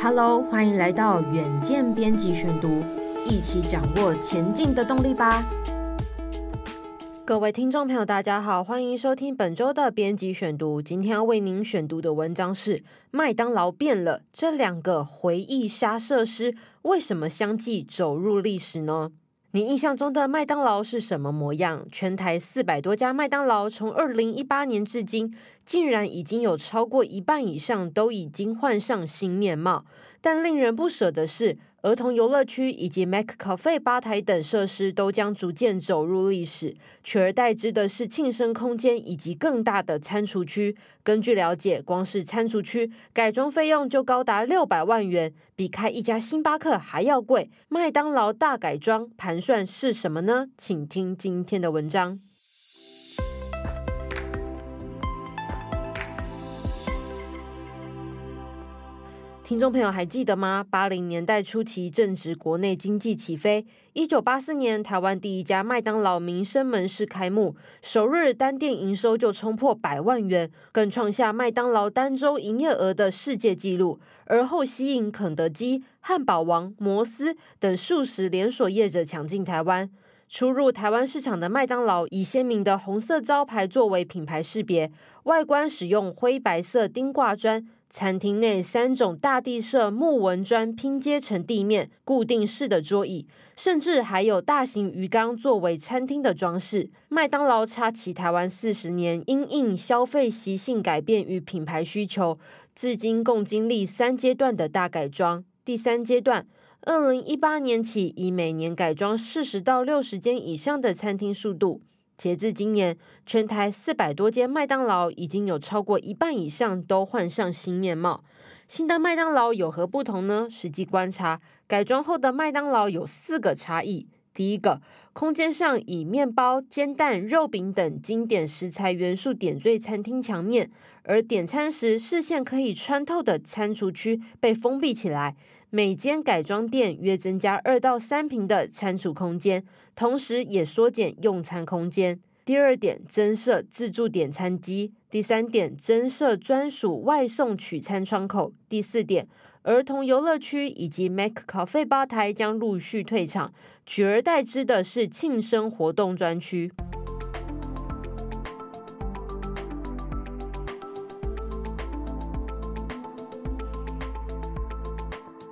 Hello，欢迎来到远见编辑选读，一起掌握前进的动力吧。各位听众朋友，大家好，欢迎收听本周的编辑选读。今天要为您选读的文章是《麦当劳变了》，这两个回忆杀设施为什么相继走入历史呢？你印象中的麦当劳是什么模样？全台四百多家麦当劳，从二零一八年至今，竟然已经有超过一半以上都已经换上新面貌。但令人不舍的是，儿童游乐区以及 Mac Cafe 吧台等设施都将逐渐走入历史，取而代之的是庆生空间以及更大的餐厨区。根据了解，光是餐厨区改装费用就高达六百万元，比开一家星巴克还要贵。麦当劳大改装盘算是什么呢？请听今天的文章。听众朋友还记得吗？八零年代初期正值国内经济起飞，一九八四年台湾第一家麦当劳民生门市开幕，首日单店营收就冲破百万元，更创下麦当劳单周营业额的世界纪录。而后吸引肯德基、汉堡王、摩斯等数十连锁业者抢进台湾。初入台湾市场的麦当劳，以鲜明的红色招牌作为品牌识别，外观使用灰白色钉挂砖。餐厅内三种大地色木纹砖拼接成地面固定式的桌椅，甚至还有大型鱼缸作为餐厅的装饰。麦当劳插旗台湾四十年，因应消费习性改变与品牌需求，至今共经历三阶段的大改装。第三阶段，二零一八年起，以每年改装四十到六十间以上的餐厅速度。截至今年，全台四百多间麦当劳已经有超过一半以上都换上新面貌。新的麦当劳有何不同呢？实际观察，改装后的麦当劳有四个差异。第一个，空间上以面包、煎蛋、肉饼等经典食材元素点缀餐厅墙面，而点餐时视线可以穿透的餐厨区被封闭起来。每间改装店约增加二到三坪的餐厨空间，同时也缩减用餐空间。第二点，增设自助点餐机；第三点，增设专属外送取餐窗口；第四点，儿童游乐区以及 McCafe 吧台将陆续退场，取而代之的是庆生活动专区。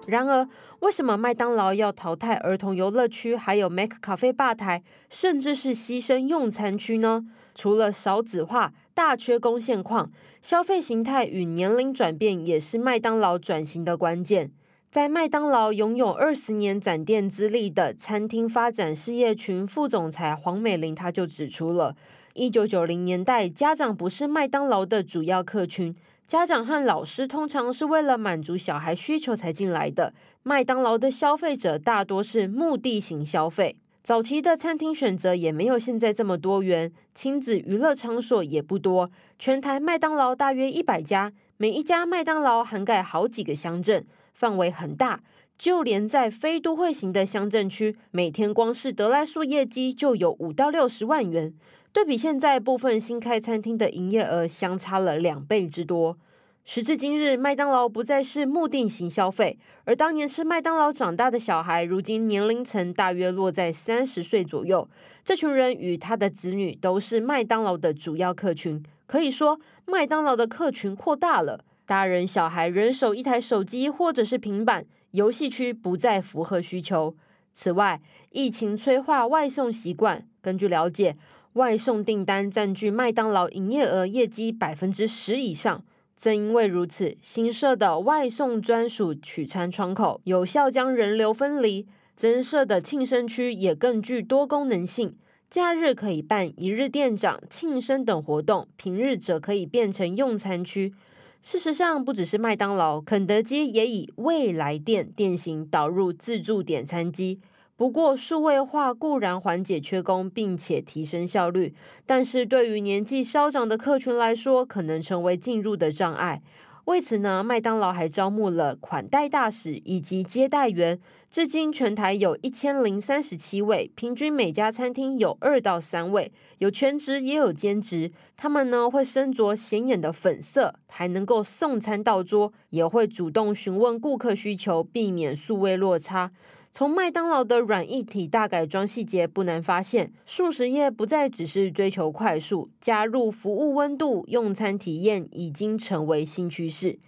然而，为什么麦当劳要淘汰儿童游乐区，还有 McCafe 吧台，甚至是牺牲用餐区呢？除了少子化、大缺工现况，消费形态与年龄转变也是麦当劳转型的关键。在麦当劳拥有二十年展店资历的餐厅发展事业群副总裁黄美玲，她就指出了，一九九零年代，家长不是麦当劳的主要客群。家长和老师通常是为了满足小孩需求才进来的。麦当劳的消费者大多是目的型消费。早期的餐厅选择也没有现在这么多元，亲子娱乐场所也不多。全台麦当劳大约一百家，每一家麦当劳涵盖好几个乡镇，范围很大。就连在非都会型的乡镇区，每天光是得来速业绩就有五到六十万元。对比现在部分新开餐厅的营业额相差了两倍之多。时至今日，麦当劳不再是目的型消费，而当年吃麦当劳长大的小孩，如今年龄层大约落在三十岁左右。这群人与他的子女都是麦当劳的主要客群，可以说麦当劳的客群扩大了。大人小孩人手一台手机或者是平板，游戏区不再符合需求。此外，疫情催化外送习惯，根据了解。外送订单占据麦当劳营业额业绩百分之十以上。正因为如此，新设的外送专属取餐窗口有效将人流分离，增设的庆生区也更具多功能性。假日可以办一日店长、庆生等活动，平日则可以变成用餐区。事实上，不只是麦当劳，肯德基也以未来店店型导入自助点餐机。不过，数位化固然缓解缺工，并且提升效率，但是对于年纪稍长的客群来说，可能成为进入的障碍。为此呢，麦当劳还招募了款待大使以及接待员。至今全台有一千零三十七位，平均每家餐厅有二到三位，有全职也有兼职。他们呢会身着显眼的粉色，还能够送餐到桌，也会主动询问顾客需求，避免素位落差。从麦当劳的软一体大改装细节不难发现，素食业不再只是追求快速，加入服务温度、用餐体验已经成为新趋势。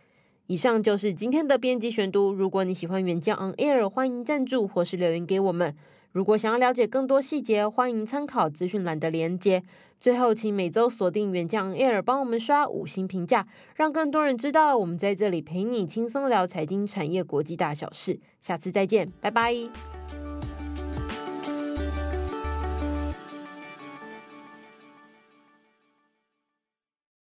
以上就是今天的编辑选读。如果你喜欢原教 On Air，欢迎赞助或是留言给我们。如果想要了解更多细节，欢迎参考资讯栏的连接。最后，请每周锁定远酱 Air，帮我们刷五星评价，让更多人知道我们在这里陪你轻松聊财经、产业、国际大小事。下次再见，拜拜。